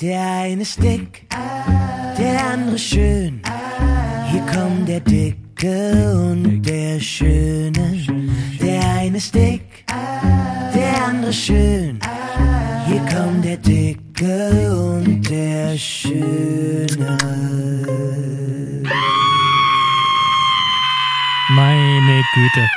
Der eine ist dick, der andere schön. Hier kommt der Dicke und der Schöne. Der eine ist dick, der andere schön. Hier kommt der Dicke und der Schöne. Meine Güte.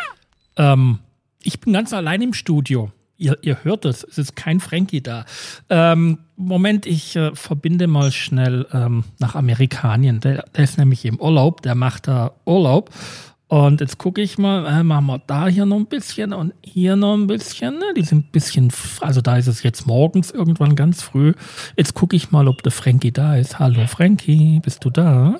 Ähm, ich bin ganz allein im Studio. Ihr, ihr hört es, es ist kein Frankie da. Ähm, Moment, ich äh, verbinde mal schnell ähm, nach Amerikanien. Der, der ist nämlich im Urlaub, der macht da Urlaub. Und jetzt gucke ich mal, äh, machen wir da hier noch ein bisschen und hier noch ein bisschen. Ne? Die sind ein bisschen, also da ist es jetzt morgens irgendwann ganz früh. Jetzt gucke ich mal, ob der Frankie da ist. Hallo Frankie, bist du da?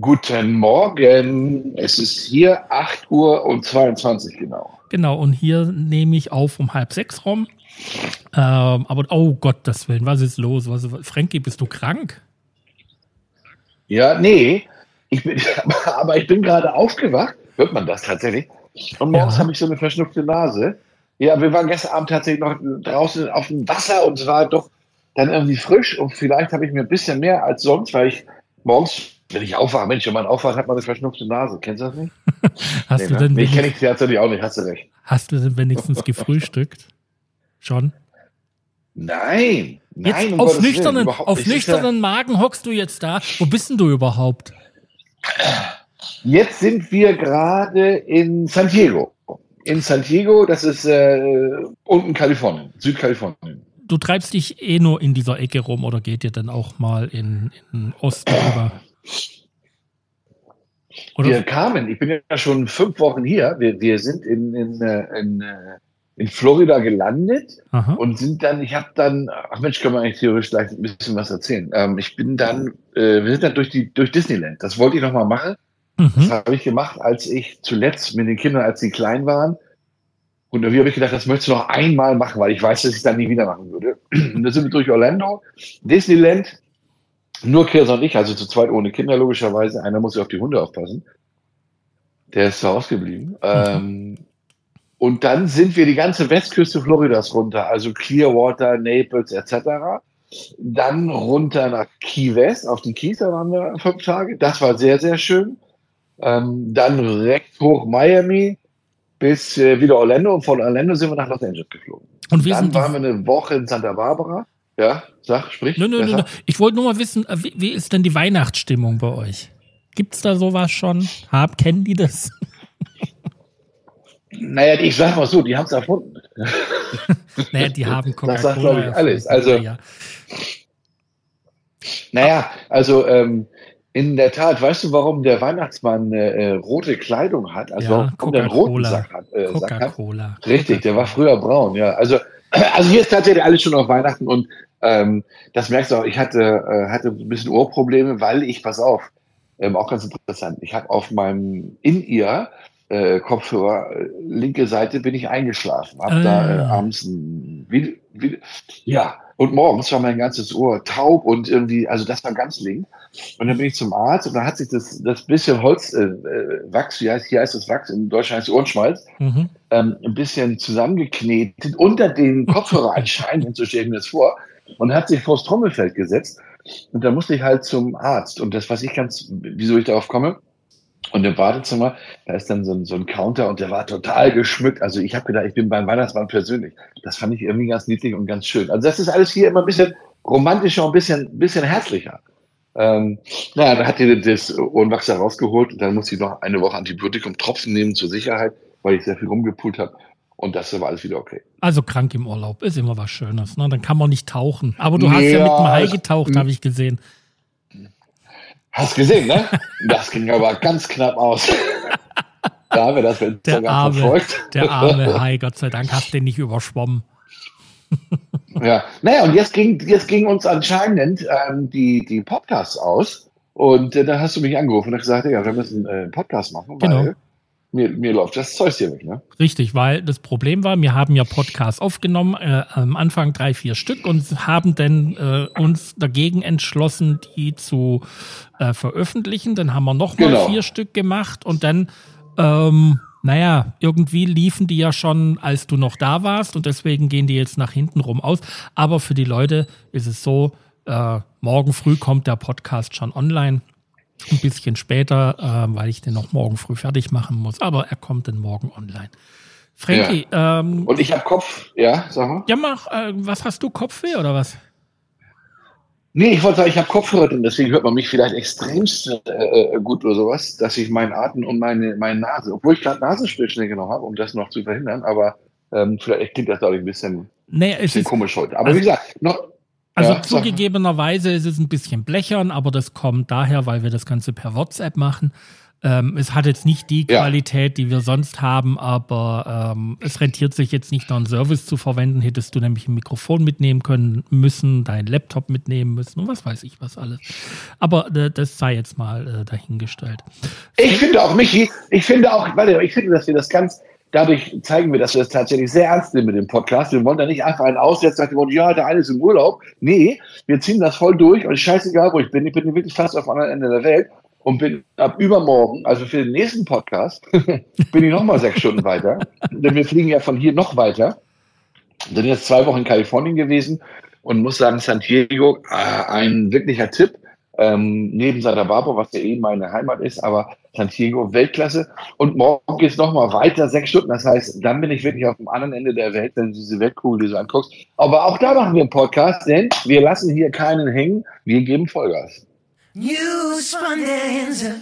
Guten Morgen. Es ist hier 8 Uhr und 22 genau. Genau, und hier nehme ich auf um halb sechs rum. Ähm, aber, oh Gott, das Willen, was ist los? Was, Frankie, bist du krank? Ja, nee. Ich bin, aber ich bin gerade aufgewacht. Hört man das tatsächlich? Und morgens ja. habe ich so eine verschnupfte Nase. Ja, wir waren gestern Abend tatsächlich noch draußen auf dem Wasser und es war doch dann irgendwie frisch und vielleicht habe ich mir ein bisschen mehr als sonst, weil ich morgens wenn ich aufwache, Mensch, wenn man aufwacht, hat man eine verschnupfte Nase. Kennst du das nicht? Hast nee, du ne? denn nee, kenne ich tatsächlich auch nicht, hast du recht. Hast du denn wenigstens gefrühstückt? Schon? Nein, nein. Jetzt um auf nüchternen, auf nüchternen Magen hockst du jetzt da. Wo bist denn du überhaupt? Jetzt sind wir gerade in San Diego. In San Diego, das ist äh, unten Kalifornien, Südkalifornien. Du treibst dich eh nur in dieser Ecke rum oder geht ihr dann auch mal in, in Osten über? Oder? Wir kamen, ich bin ja schon fünf Wochen hier, wir, wir sind in, in, äh, in, äh, in Florida gelandet Aha. und sind dann, ich habe dann, ach Mensch, können wir eigentlich theoretisch gleich ein bisschen was erzählen. Ähm, ich bin dann, äh, wir sind dann durch die durch Disneyland. Das wollte ich noch mal machen. Mhm. Das habe ich gemacht, als ich zuletzt mit den Kindern, als sie klein waren. Und irgendwie habe ich gedacht, das möchtest du noch einmal machen, weil ich weiß, dass ich es dann nie wieder machen würde. Und dann sind wir durch Orlando, Disneyland, nur Kirsa und ich, also zu zweit ohne Kinder logischerweise. Einer muss ja auf die Hunde aufpassen. Der ist zu Hause geblieben. Mhm. Ähm, und dann sind wir die ganze Westküste Floridas runter, also Clearwater, Naples etc. Dann runter nach Key West, auf die Keys, da waren wir fünf Tage. Das war sehr, sehr schön. Ähm, dann direkt hoch Miami bis äh, wieder Orlando und von Orlando sind wir nach Los Angeles geflogen. Und wir dann waren wir eine Woche in Santa Barbara. Ja, sag, sprich. Nö, nö, nö, Ich wollte nur mal wissen, wie, wie, ist denn die Weihnachtsstimmung bei euch? Gibt's da sowas schon? Hab, kennen die das? Naja, ich sag mal so, die haben es erfunden. naja, die haben Coca-Cola. Das sagt, glaube ich, alles. Also, ja. Naja, also ähm, in der Tat, weißt du, warum der Weihnachtsmann äh, äh rote Kleidung hat? Also ja, warum der einen roten Sack hat? Äh, Coca-Cola. Richtig, der war früher braun, ja. Also also hier ist tatsächlich alles schon auf Weihnachten und ähm, das merkst du auch, ich hatte, äh, hatte ein bisschen Ohrprobleme, weil ich, pass auf, ähm, auch ganz interessant, ich habe auf meinem In-Ear äh, Kopfhörer, äh, linke Seite bin ich eingeschlafen, habe ah. da äh, abends ein Video, Video, ja, und morgens war mein ganzes Ohr taub und irgendwie, also das war ganz link. Und dann bin ich zum Arzt und dann hat sich das, das bisschen Holz, äh, äh Wachs, wie heißt, hier heißt das Wachs, in Deutschland heißt es Ohrenschmalz, mhm. ähm, ein bisschen zusammengeknetet unter den Kopfhörer anscheinend, so stelle ich mir das vor, und hat sich vors Trommelfeld gesetzt. Und da musste ich halt zum Arzt. Und das, was ich ganz, wieso ich darauf komme, und im Badezimmer, da ist dann so ein, so ein Counter und der war total geschmückt. Also ich habe gedacht, ich bin beim Weihnachtsmann persönlich. Das fand ich irgendwie ganz niedlich und ganz schön. Also das ist alles hier immer ein bisschen romantischer und ein bisschen, bisschen herzlicher. Ähm, naja, da hat die das Ohrenwachser rausgeholt und dann musste ich noch eine Woche Antibiotikum Tropfen nehmen zur Sicherheit, weil ich sehr viel rumgepult habe. Und das war alles wieder okay. Also krank im Urlaub ist immer was Schönes. Ne? Dann kann man nicht tauchen. Aber du hast ja, mit dem Hai getaucht, habe ich gesehen. Hast gesehen, ne? Das ging aber ganz knapp aus. Da haben wir das der arme, verfolgt. Der arme Hai, Gott sei Dank hast den nicht überschwommen. ja, naja, und jetzt ging, jetzt ging uns anscheinend ähm, die, die Podcasts aus. Und äh, da hast du mich angerufen und gesagt, ja, wir müssen äh, einen Podcast machen, genau. weil mir, mir läuft das Zeug hier weg, ne? Richtig, weil das Problem war, wir haben ja Podcasts aufgenommen, äh, am Anfang drei, vier Stück und haben dann äh, uns dagegen entschlossen, die zu äh, veröffentlichen. Dann haben wir nochmal genau. vier Stück gemacht und dann ähm, naja, irgendwie liefen die ja schon, als du noch da warst und deswegen gehen die jetzt nach hinten rum aus. Aber für die Leute ist es so, äh, morgen früh kommt der Podcast schon online. Ein bisschen später, äh, weil ich den noch morgen früh fertig machen muss. Aber er kommt dann morgen online. Frankie, ja. ähm, und ich habe Kopf, ja, sag mal. Ja, mach, äh, was hast du, Kopfweh oder was? Nee, ich wollte sagen, ich habe Kopfhörer und deswegen hört man mich vielleicht extremst äh, äh, gut oder sowas, dass ich meinen Atem und meine, meine Nase, obwohl ich gerade Nasenspielschnee genommen habe, um das noch zu verhindern, aber ähm, vielleicht klingt das dadurch ein bisschen, nee, bisschen komisch heute. Aber also, wie gesagt, noch, also ja, zugegebenerweise ist es ein bisschen blechern, aber das kommt daher, weil wir das Ganze per WhatsApp machen. Ähm, es hat jetzt nicht die Qualität, ja. die wir sonst haben, aber ähm, es rentiert sich jetzt nicht, noch einen Service zu verwenden. Hättest du nämlich ein Mikrofon mitnehmen können müssen, deinen Laptop mitnehmen müssen und was weiß ich was alles. Aber äh, das sei jetzt mal äh, dahingestellt. Ich finde auch, Michi, ich finde auch, warte, ich finde, dass wir das ganz, dadurch zeigen wir, dass wir das tatsächlich sehr ernst nehmen mit dem Podcast. Wir wollen da nicht einfach einen aussetzen, dem Motto, ja, der eine ist im Urlaub. Nee, wir ziehen das voll durch und scheißegal, wo ich bin. Ich bin wirklich fast auf dem anderen Ende der Welt und bin ab übermorgen, also für den nächsten Podcast, bin ich nochmal sechs Stunden weiter. Denn wir fliegen ja von hier noch weiter. Sind jetzt zwei Wochen in Kalifornien gewesen und muss sagen, San Diego, äh, ein wirklicher Tipp. Ähm, neben Santa Barbara, was ja eh meine Heimat ist, aber San Diego Weltklasse. Und morgen geht es nochmal weiter, sechs Stunden. Das heißt, dann bin ich wirklich auf dem anderen Ende der Welt, wenn du diese Weltkugel dir so anguckst. Aber auch da machen wir einen Podcast, denn wir lassen hier keinen hängen. Wir geben Vollgas. News von der Insel.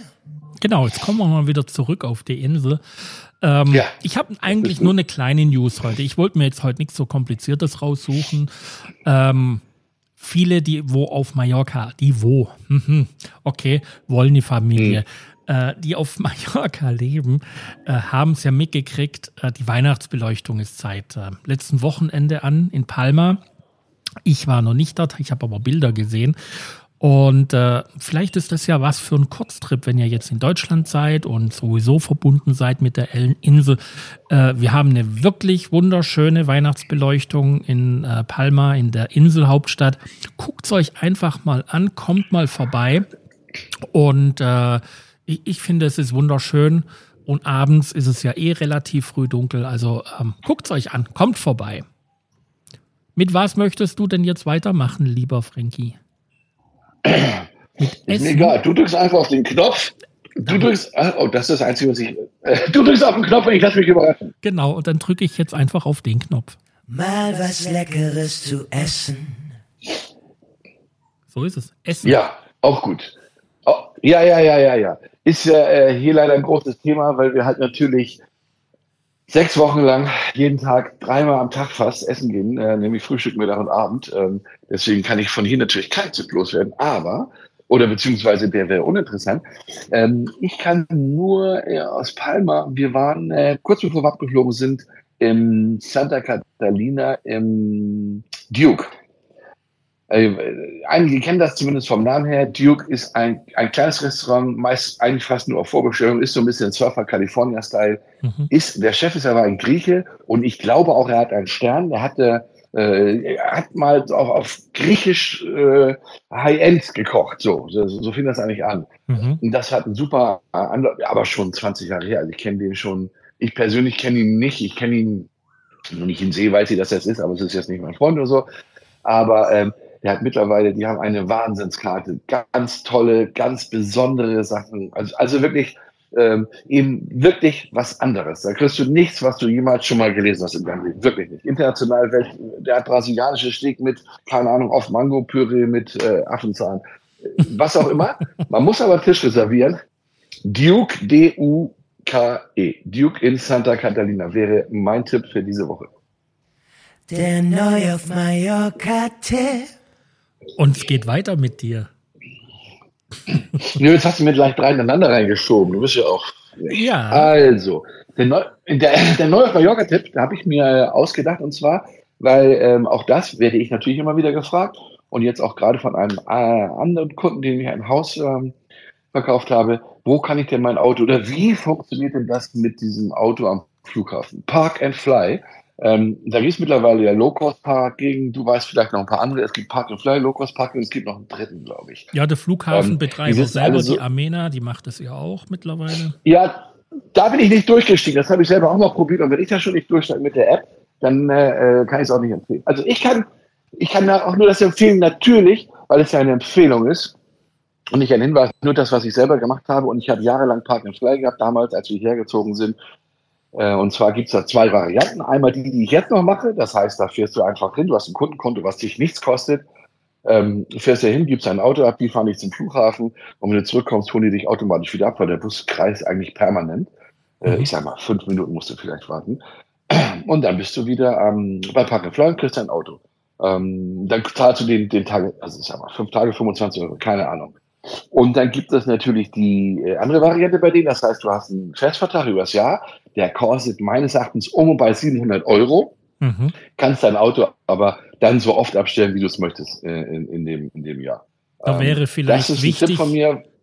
Genau, jetzt kommen wir mal wieder zurück auf die Insel. Ähm, ja, ich habe eigentlich nur eine kleine News heute. Ich wollte mir jetzt heute nichts so Kompliziertes raussuchen. Ähm, viele, die wo auf Mallorca, die wo, mhm, okay, wollen die Familie, mhm. äh, die auf Mallorca leben, äh, haben es ja mitgekriegt, äh, die Weihnachtsbeleuchtung ist seit äh, letzten Wochenende an in Palma. Ich war noch nicht dort, ich habe aber Bilder gesehen und äh, vielleicht ist das ja was für einen Kurztrip, wenn ihr jetzt in Deutschland seid und sowieso verbunden seid mit der Insel. Äh, wir haben eine wirklich wunderschöne Weihnachtsbeleuchtung in äh, Palma, in der Inselhauptstadt. Guckt's euch einfach mal an, kommt mal vorbei. Und äh, ich, ich finde, es ist wunderschön. Und abends ist es ja eh relativ früh dunkel. Also ähm, guckt's euch an, kommt vorbei. Mit was möchtest du denn jetzt weitermachen, lieber Frankie? Ist mir egal. Du drückst einfach auf den Knopf. Du drückst, oh, das ist das Einzige, was ich. Äh, du drückst auf den Knopf und ich lasse mich überraschen. Genau, und dann drücke ich jetzt einfach auf den Knopf. Mal was Leckeres zu essen. So ist es. Essen. Ja, auch gut. Oh, ja, ja, ja, ja, ja. Ist ja äh, hier leider ein großes Thema, weil wir halt natürlich sechs Wochen lang jeden Tag dreimal am Tag fast essen gehen, äh, nämlich Frühstück, Mittag und Abend. Ähm, deswegen kann ich von hier natürlich kein Tipp loswerden, aber oder beziehungsweise der wäre uninteressant. Ähm, ich kann nur äh, aus Palma, wir waren äh, kurz bevor wir abgeflogen sind, im Santa Catalina im Duke. Äh, einige kennen das zumindest vom Namen her. Duke ist ein, ein kleines Restaurant, meist eigentlich fast nur auf Vorbestellung, ist so ein bisschen Surfer California-Style. Mhm. Ist, der Chef ist aber ein Grieche und ich glaube auch, er hat einen Stern. Er hatte äh, er hat mal auch auf Griechisch äh, High-End gekocht. So, so, so fing das eigentlich an. Mhm. Und das hat ein super, aber schon 20 Jahre her. Also ich kenne den schon. Ich persönlich kenne ihn nicht. Ich kenne ihn, nur nicht in See, weiß ich, dass er es ist, aber es ist jetzt nicht mein Freund oder so. Aber ähm, der hat mittlerweile, die haben eine Wahnsinnskarte. Ganz tolle, ganz besondere Sachen. Also, also wirklich ähm, eben wirklich was anderes. Da kriegst du nichts, was du jemals schon mal gelesen hast deinem Leben. Wirklich nicht. International, der hat brasilianische Steak mit, keine Ahnung, auf Mango-Püree mit äh, Affenzahn. Was auch immer. Man muss aber Tisch reservieren. Duke, D-U-K-E. Duke in Santa Catalina wäre mein Tipp für diese Woche. Der Neu auf Mallorca-Tipp. Und es geht weiter mit dir. Nö, jetzt hast du mir gleich drei ineinander reingeschoben. Du bist ja auch. Ja. Also, der, Neu der, der neue Mallorca-Tipp, da habe ich mir ausgedacht und zwar, weil ähm, auch das werde ich natürlich immer wieder gefragt und jetzt auch gerade von einem äh, anderen Kunden, den ich ein Haus ähm, verkauft habe, wo kann ich denn mein Auto oder wie funktioniert denn das mit diesem Auto am Flughafen? Park and Fly ähm, da gibt es mittlerweile ja Low-Cost-Park gegen, du weißt vielleicht noch ein paar andere. Es gibt Park and Fly, Low-Cost-Park und es gibt noch einen dritten, glaube ich. Ja, der Flughafenbetreiber ähm, selber, so, die Armena, die macht das ja auch mittlerweile. Ja, da bin ich nicht durchgestiegen. Das habe ich selber auch mal probiert. Und wenn ich da schon nicht durchsteige mit der App, dann äh, kann ich es auch nicht empfehlen. Also ich kann, ich kann auch nur das empfehlen, natürlich, weil es ja eine Empfehlung ist und nicht ein Hinweis, nur das, was ich selber gemacht habe. Und ich habe jahrelang Park and Fly gehabt, damals, als wir hergezogen sind. Äh, und zwar gibt es da zwei Varianten. Einmal die, die ich jetzt noch mache. Das heißt, da fährst du einfach hin. Du hast ein Kundenkonto, was dich nichts kostet. Ähm, fährst da hin, gibst ein Auto ab, die fahren dich zum Flughafen. Und wenn du zurückkommst, holen die dich automatisch wieder ab, weil der Bus kreist eigentlich permanent. Äh, mhm. ich sag mal, fünf Minuten musst du vielleicht warten. Und dann bist du wieder ähm, bei Fly und kriegst dein Auto. Ähm, dann zahlst du den, den Tag, also ich sag mal, fünf Tage, 25 Euro, keine Ahnung. Und dann gibt es natürlich die äh, andere Variante bei denen. Das heißt, du hast einen Festvertrag übers Jahr, der kostet meines Erachtens um und bei 700 Euro. Mhm. Kannst dein Auto aber dann so oft abstellen, wie du es möchtest äh, in, in, dem, in dem Jahr. Da wäre ähm, vielleicht wichtig,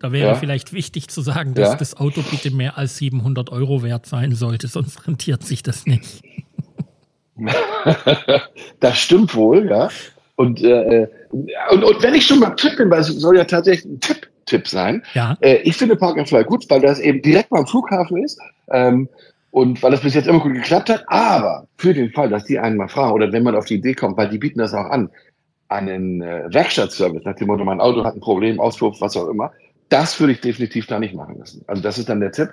da wäre ja. vielleicht wichtig zu sagen, dass ja. das Auto bitte mehr als 700 Euro wert sein sollte, sonst rentiert sich das nicht. das stimmt wohl, ja. Und, äh, und, und wenn ich schon mal Tipp bin, weil es soll ja tatsächlich ein Tipp, Tipp sein. Ja. Äh, ich finde Park and Fly gut, weil das eben direkt beim Flughafen ist. Ähm, und weil das bis jetzt immer gut geklappt hat, aber für den Fall, dass die einen mal fragen oder wenn man auf die Idee kommt, weil die bieten das auch an, einen äh, Werkstattservice, nach dem Motto, mein Auto hat ein Problem, Auspuff, was auch immer, das würde ich definitiv da nicht machen lassen. Also das ist dann der Tipp.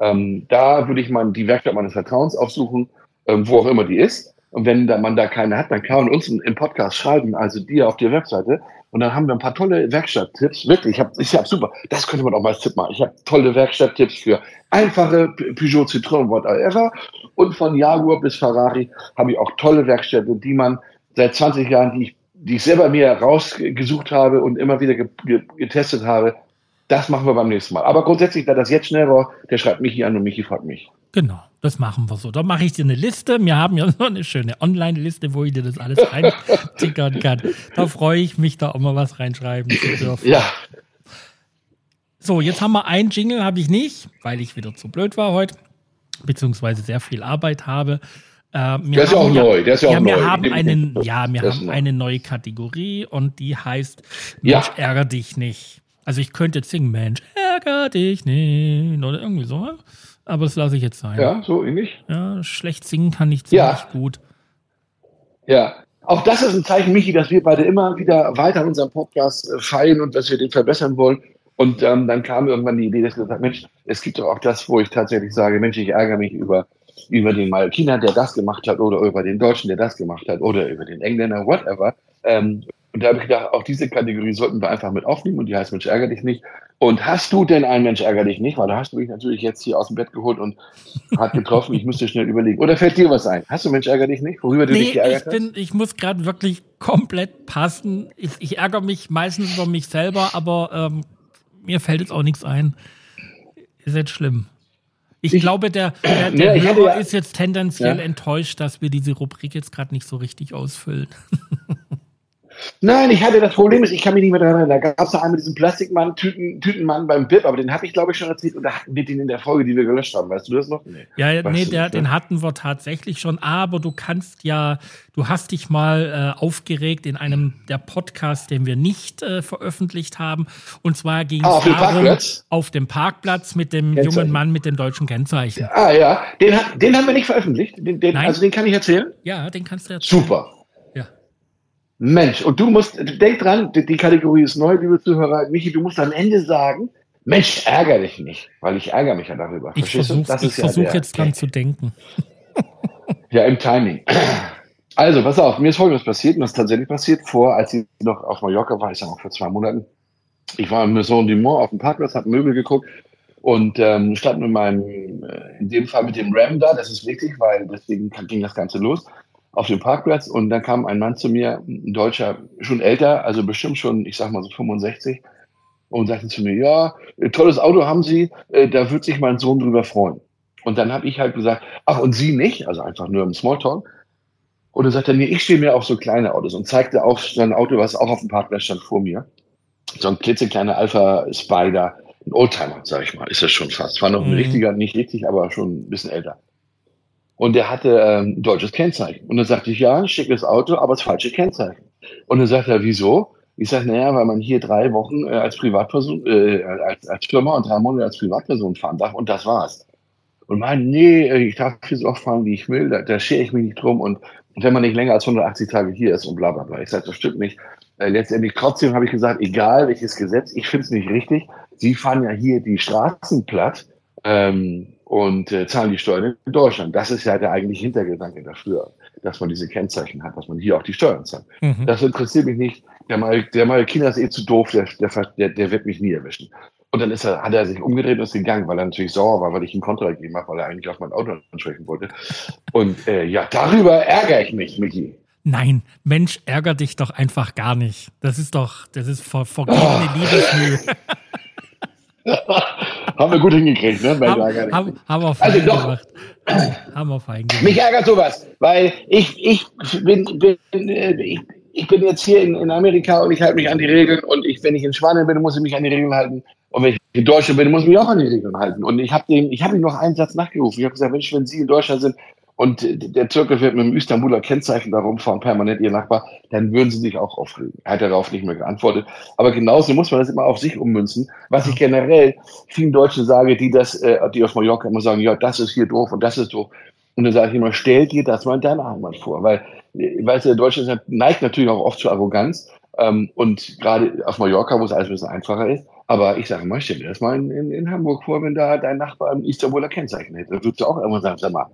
Ähm, da würde ich mal die Werkstatt meines Vertrauens aufsuchen, ähm, wo auch immer die ist. Und wenn da, man da keine hat, dann kann man uns im Podcast schreiben, also dir auf der Webseite. Und dann haben wir ein paar tolle Werkstatttipps. Wirklich, ich habe ich hab super. Das könnte man auch mal als Tipp machen. Ich habe tolle Werkstatttipps für einfache Peugeot, Citroën, whatever. Und von Jaguar bis Ferrari habe ich auch tolle Werkstätte, die man seit 20 Jahren, die ich, die ich selber mir rausgesucht habe und immer wieder getestet habe. Das machen wir beim nächsten Mal. Aber grundsätzlich, da das jetzt schnell war, der schreibt Michi an und Michi fragt mich. Genau, das machen wir so. Da mache ich dir eine Liste. Wir haben ja noch eine schöne Online-Liste, wo ich dir das alles reintickern kann. Da freue ich mich, da auch mal was reinschreiben zu dürfen. Ja. So, jetzt haben wir einen Jingle, habe ich nicht, weil ich wieder zu blöd war heute, beziehungsweise sehr viel Arbeit habe. Äh, der ist ja auch ja, neu. Der ist ja, ja auch wir neu. Haben einen, ja, wir haben eine neue Kategorie und die heißt Mensch, ja. ärger dich nicht. Also ich könnte jetzt singen, Mensch, ärger dich nicht oder irgendwie so aber das lasse ich jetzt sein. Ja, so ähnlich. Ja, schlecht singen kann ich ziemlich ja. gut. Ja, auch das ist ein Zeichen, Michi, dass wir beide immer wieder weiter an unserem Podcast äh, feilen und dass wir den verbessern wollen. Und ähm, dann kam irgendwann die Idee, dass ich gesagt Mensch, es gibt doch auch das, wo ich tatsächlich sage, Mensch, ich ärgere mich über, über den Malkiner, der das gemacht hat, oder über den Deutschen, der das gemacht hat, oder über den Engländer, whatever. Ähm, und da habe ich gedacht, auch diese Kategorie sollten wir einfach mit aufnehmen und die heißt Mensch, ärgere dich nicht. Und hast du denn ein Mensch ärger dich nicht? Weil da hast du mich natürlich jetzt hier aus dem Bett geholt und hat getroffen. Ich müsste schnell überlegen. Oder fällt dir was ein? Hast du Mensch ärger dich nicht? Worüber du nee, dich geärgert ich bin, hast? Ich muss gerade wirklich komplett passen. Ich, ich, ärgere mich meistens über mich selber, aber ähm, mir fällt jetzt auch nichts ein. Ist jetzt schlimm. Ich, ich glaube, der, der, der ja, ja, ist jetzt tendenziell ja. enttäuscht, dass wir diese Rubrik jetzt gerade nicht so richtig ausfüllen. Nein, ich hatte das Problem, ist, ich kann mich nicht mehr daran erinnern. Da gab es da einmal diesen Plastikmann, Tüten, Tütenmann beim BIP, aber den habe ich, glaube ich, schon erzählt und da hatten wir den in der Folge, die wir gelöscht haben. Weißt du das noch? Nee. Ja, weißt nee, der, den hatten wir tatsächlich schon, aber du kannst ja, du hast dich mal äh, aufgeregt in einem der Podcasts, den wir nicht äh, veröffentlicht haben. Und zwar ging es ah, darum, auf dem Parkplatz mit dem Kennzeichen. jungen Mann mit dem deutschen Kennzeichen. Ah ja, den, den haben wir nicht veröffentlicht. Den, den, also den kann ich erzählen? Ja, den kannst du erzählen. Super. Mensch, und du musst, denk dran, die, Kategorie ist neu, liebe Zuhörer. Michi, du musst am Ende sagen, Mensch, ärgere dich nicht, weil ich ärgere mich ja darüber. Ich versuche ja versuch jetzt dran zu denken. ja, im Timing. Also, pass auf, mir ist Folgendes passiert, und das ist tatsächlich passiert, vor, als ich noch auf Mallorca war, ich sage auch vor zwei Monaten. Ich war im Maison du Mont auf dem Parkplatz, habe Möbel geguckt und ähm, stand mit meinem, äh, in dem Fall mit dem Ram da, das ist wichtig, weil deswegen ging das Ganze los auf dem Parkplatz und dann kam ein Mann zu mir, ein Deutscher, schon älter, also bestimmt schon, ich sag mal so 65, und sagte zu mir, ja, tolles Auto haben Sie, äh, da wird sich mein Sohn drüber freuen. Und dann habe ich halt gesagt, ach, und Sie nicht? Also einfach nur im Smalltalk. Und dann sagte er mir, ich stehe mir auf so kleine Autos und zeigte auch sein Auto, was auch auf dem Parkplatz stand vor mir. So ein klitzekleiner Alpha Spider, ein Oldtimer, sag ich mal, ist das schon fast. War noch ein mhm. richtiger, nicht richtig, aber schon ein bisschen älter. Und er hatte ähm, deutsches Kennzeichen. Und dann sagte ich, ja, schickes Auto, aber das falsche Kennzeichen. Und dann sagt er, wieso? Ich sage, naja, weil man hier drei Wochen äh, als Privatperson, äh, als, als Firma und drei Monate als Privatperson fahren darf und das war's. und meinen, nee, ich darf hier so oft fahren, wie ich will, da, da schere ich mich nicht drum und, und wenn man nicht länger als 180 Tage hier ist und bla bla bla. Ich sage, das stimmt nicht. Äh, letztendlich trotzdem habe ich gesagt, egal welches Gesetz, ich finde es nicht richtig. Sie fahren ja hier die Straßen platt ähm, und äh, zahlen die Steuern in Deutschland. Das ist ja der eigentliche Hintergedanke dafür, dass man diese Kennzeichen hat, dass man hier auch die Steuern zahlt. Mhm. Das interessiert mich nicht. Der mal, der mal China ist eh zu doof, der, der, der wird mich nie erwischen. Und dann ist er, hat er sich umgedreht und ist gegangen, weil er natürlich sauer war, weil ich ihm Kontra gegeben habe, weil er eigentlich auf mein Auto ansprechen wollte. Und äh, ja, darüber ärgere ich mich, Micky. Nein, Mensch, ärger dich doch einfach gar nicht. Das ist doch, das ist ver vergebene oh. Liebesmühe. haben wir gut hingekriegt, ne? Haben, haben, haben wir fein also doch, gemacht. haben wir fein gemacht. Mich ärgert sowas, weil ich, ich bin, bin ich, ich bin jetzt hier in, in Amerika und ich halte mich an die Regeln und ich, wenn ich in Spanien bin, muss ich mich an die Regeln halten. Und wenn ich in Deutschland bin, muss ich mich auch an die Regeln halten. Und ich habe habe ihm noch einen Satz nachgerufen. Ich habe gesagt, Mensch, wenn Sie in Deutschland sind und der Türke wird mit dem Istanbuler Kennzeichen da rumfahren, permanent Ihr Nachbar, dann würden Sie sich auch aufregen. Er hat darauf nicht mehr geantwortet. Aber genauso muss man das immer auf sich ummünzen. Was ich generell vielen Deutschen sage, die das, äh, die aus Mallorca immer sagen, ja, das ist hier doof und das ist doof. Und dann sage ich immer, stell dir das mal in deiner Heimat vor. Weil, weißt du, der Deutsche neigt natürlich auch oft zu Arroganz. Ähm, und gerade auf Mallorca, wo es alles ein bisschen einfacher ist, aber ich sage mal, stell dir das mal in, in, in Hamburg vor, wenn da dein Nachbar ein Istanbuler Kennzeichen hätte. Da würdest du auch irgendwann sagen, sag mal,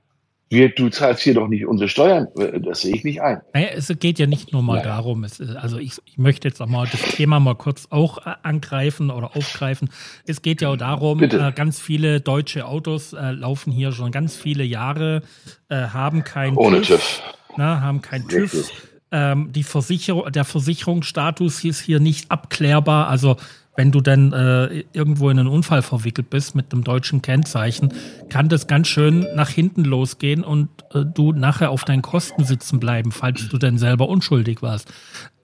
wir, du zahlst hier doch nicht unsere Steuern. Das sehe ich nicht ein. Naja, es geht ja nicht nur mal naja. darum, es, also ich, ich möchte jetzt auch mal das Thema mal kurz auch äh, angreifen oder aufgreifen. Es geht ja auch darum, äh, ganz viele deutsche Autos äh, laufen hier schon ganz viele Jahre, äh, haben kein Ohne TÜV. Na, haben kein TÜV. Ähm, die Versicherung, der Versicherungsstatus ist hier nicht abklärbar. Also wenn du dann äh, irgendwo in einen Unfall verwickelt bist mit einem deutschen Kennzeichen, kann das ganz schön nach hinten losgehen und äh, du nachher auf deinen Kosten sitzen bleiben, falls du dann selber unschuldig warst.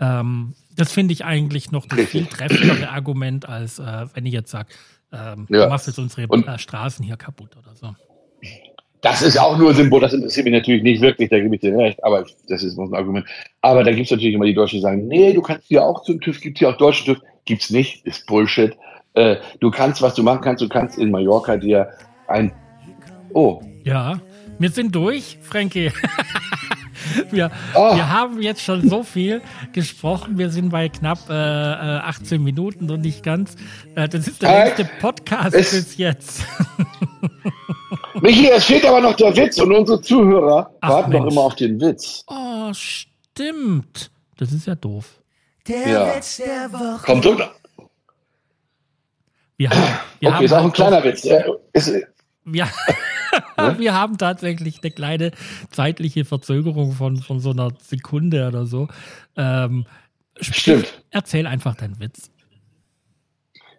Ähm, das finde ich eigentlich noch das viel treffendere Argument, als äh, wenn ich jetzt sage, ähm, ja. du machst jetzt unsere und äh, Straßen hier kaputt oder so. Das ist auch nur Symbol, das interessiert mich natürlich nicht wirklich, da gebe ich dir recht, aber das ist ein Argument. Aber da gibt es natürlich immer die Deutschen, die sagen, nee, du kannst hier auch zum TÜV, gibt hier auch deutschen TÜV gibt's nicht, ist Bullshit. Äh, du kannst, was du machen kannst, du kannst in Mallorca dir ein. Oh. Ja, wir sind durch, Frankie. wir, oh. wir haben jetzt schon so viel gesprochen. Wir sind bei knapp äh, 18 äh, Minuten und nicht ganz. Äh, das ist der äh, letzte Podcast bis jetzt. Michi, es fehlt aber noch der Witz und unsere Zuhörer Ach, warten Mensch. noch immer auf den Witz. Oh, stimmt. Das ist ja doof. Der ja. Witz der Woche. Kommt so. Wir haben, wir okay, haben ist auch ein kleiner Witz. Ist, ja. wir haben tatsächlich eine kleine zeitliche Verzögerung von, von so einer Sekunde oder so. Ähm, Stimmt. Erzähl einfach deinen Witz.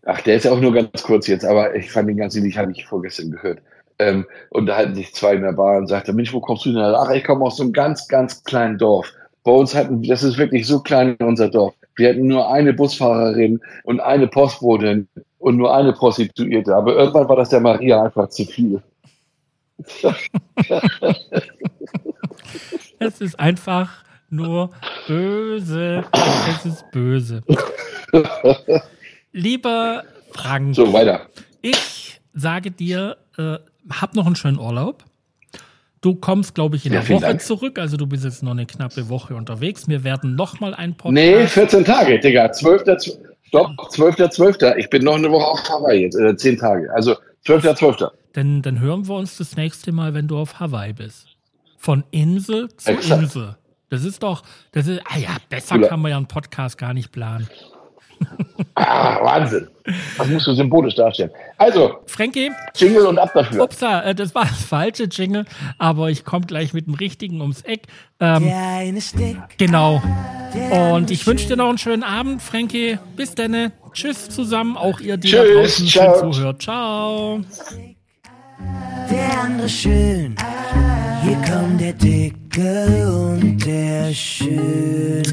Ach, der ist ja auch nur ganz kurz jetzt, aber ich fand den ganz ähnlich, habe ich vorgestern gehört. Ähm, und da halten sich zwei in der Bar und sagten, Mensch, wo kommst du denn her? Ach, ich komme aus so einem ganz, ganz kleinen Dorf. Bei uns hatten, das ist wirklich so klein in unser Dorf. Wir hatten nur eine Busfahrerin und eine Postbotin und nur eine Prostituierte. Aber irgendwann war das der Maria einfach zu viel. es ist einfach nur böse. Es ist böse. Lieber Frank. So, weiter. Ich sage dir, äh, hab noch einen schönen Urlaub. Du kommst, glaube ich, in der Woche Dank. zurück. Also du bist jetzt noch eine knappe Woche unterwegs. Wir werden noch mal ein Podcast. Nee, 14 Tage, Digga. 12. Stopp, 12.12. Ich bin noch eine Woche auf Hawaii jetzt, äh, 10 Tage. Also 12.12. Dann, dann hören wir uns das nächste Mal, wenn du auf Hawaii bist. Von Insel zu Exakt. Insel. Das ist doch, das ist, ah ja, besser kann man ja einen Podcast gar nicht planen. Ah, Wahnsinn. Das musst du symbolisch darstellen. Also, Frankie. Jingle und ab dafür. Upsa, äh, das war das falsche Jingle, aber ich komme gleich mit dem richtigen ums Eck. Ähm, Der eine Stick. Genau. Und ich wünsche dir noch einen schönen Abend, Frankie. Bis dann. Tschüss zusammen, auch ihr, die Tschüss, da draußen ciao. zuhört. Ciao. Der andere schön. Hier kommt der Dicke und der Schön.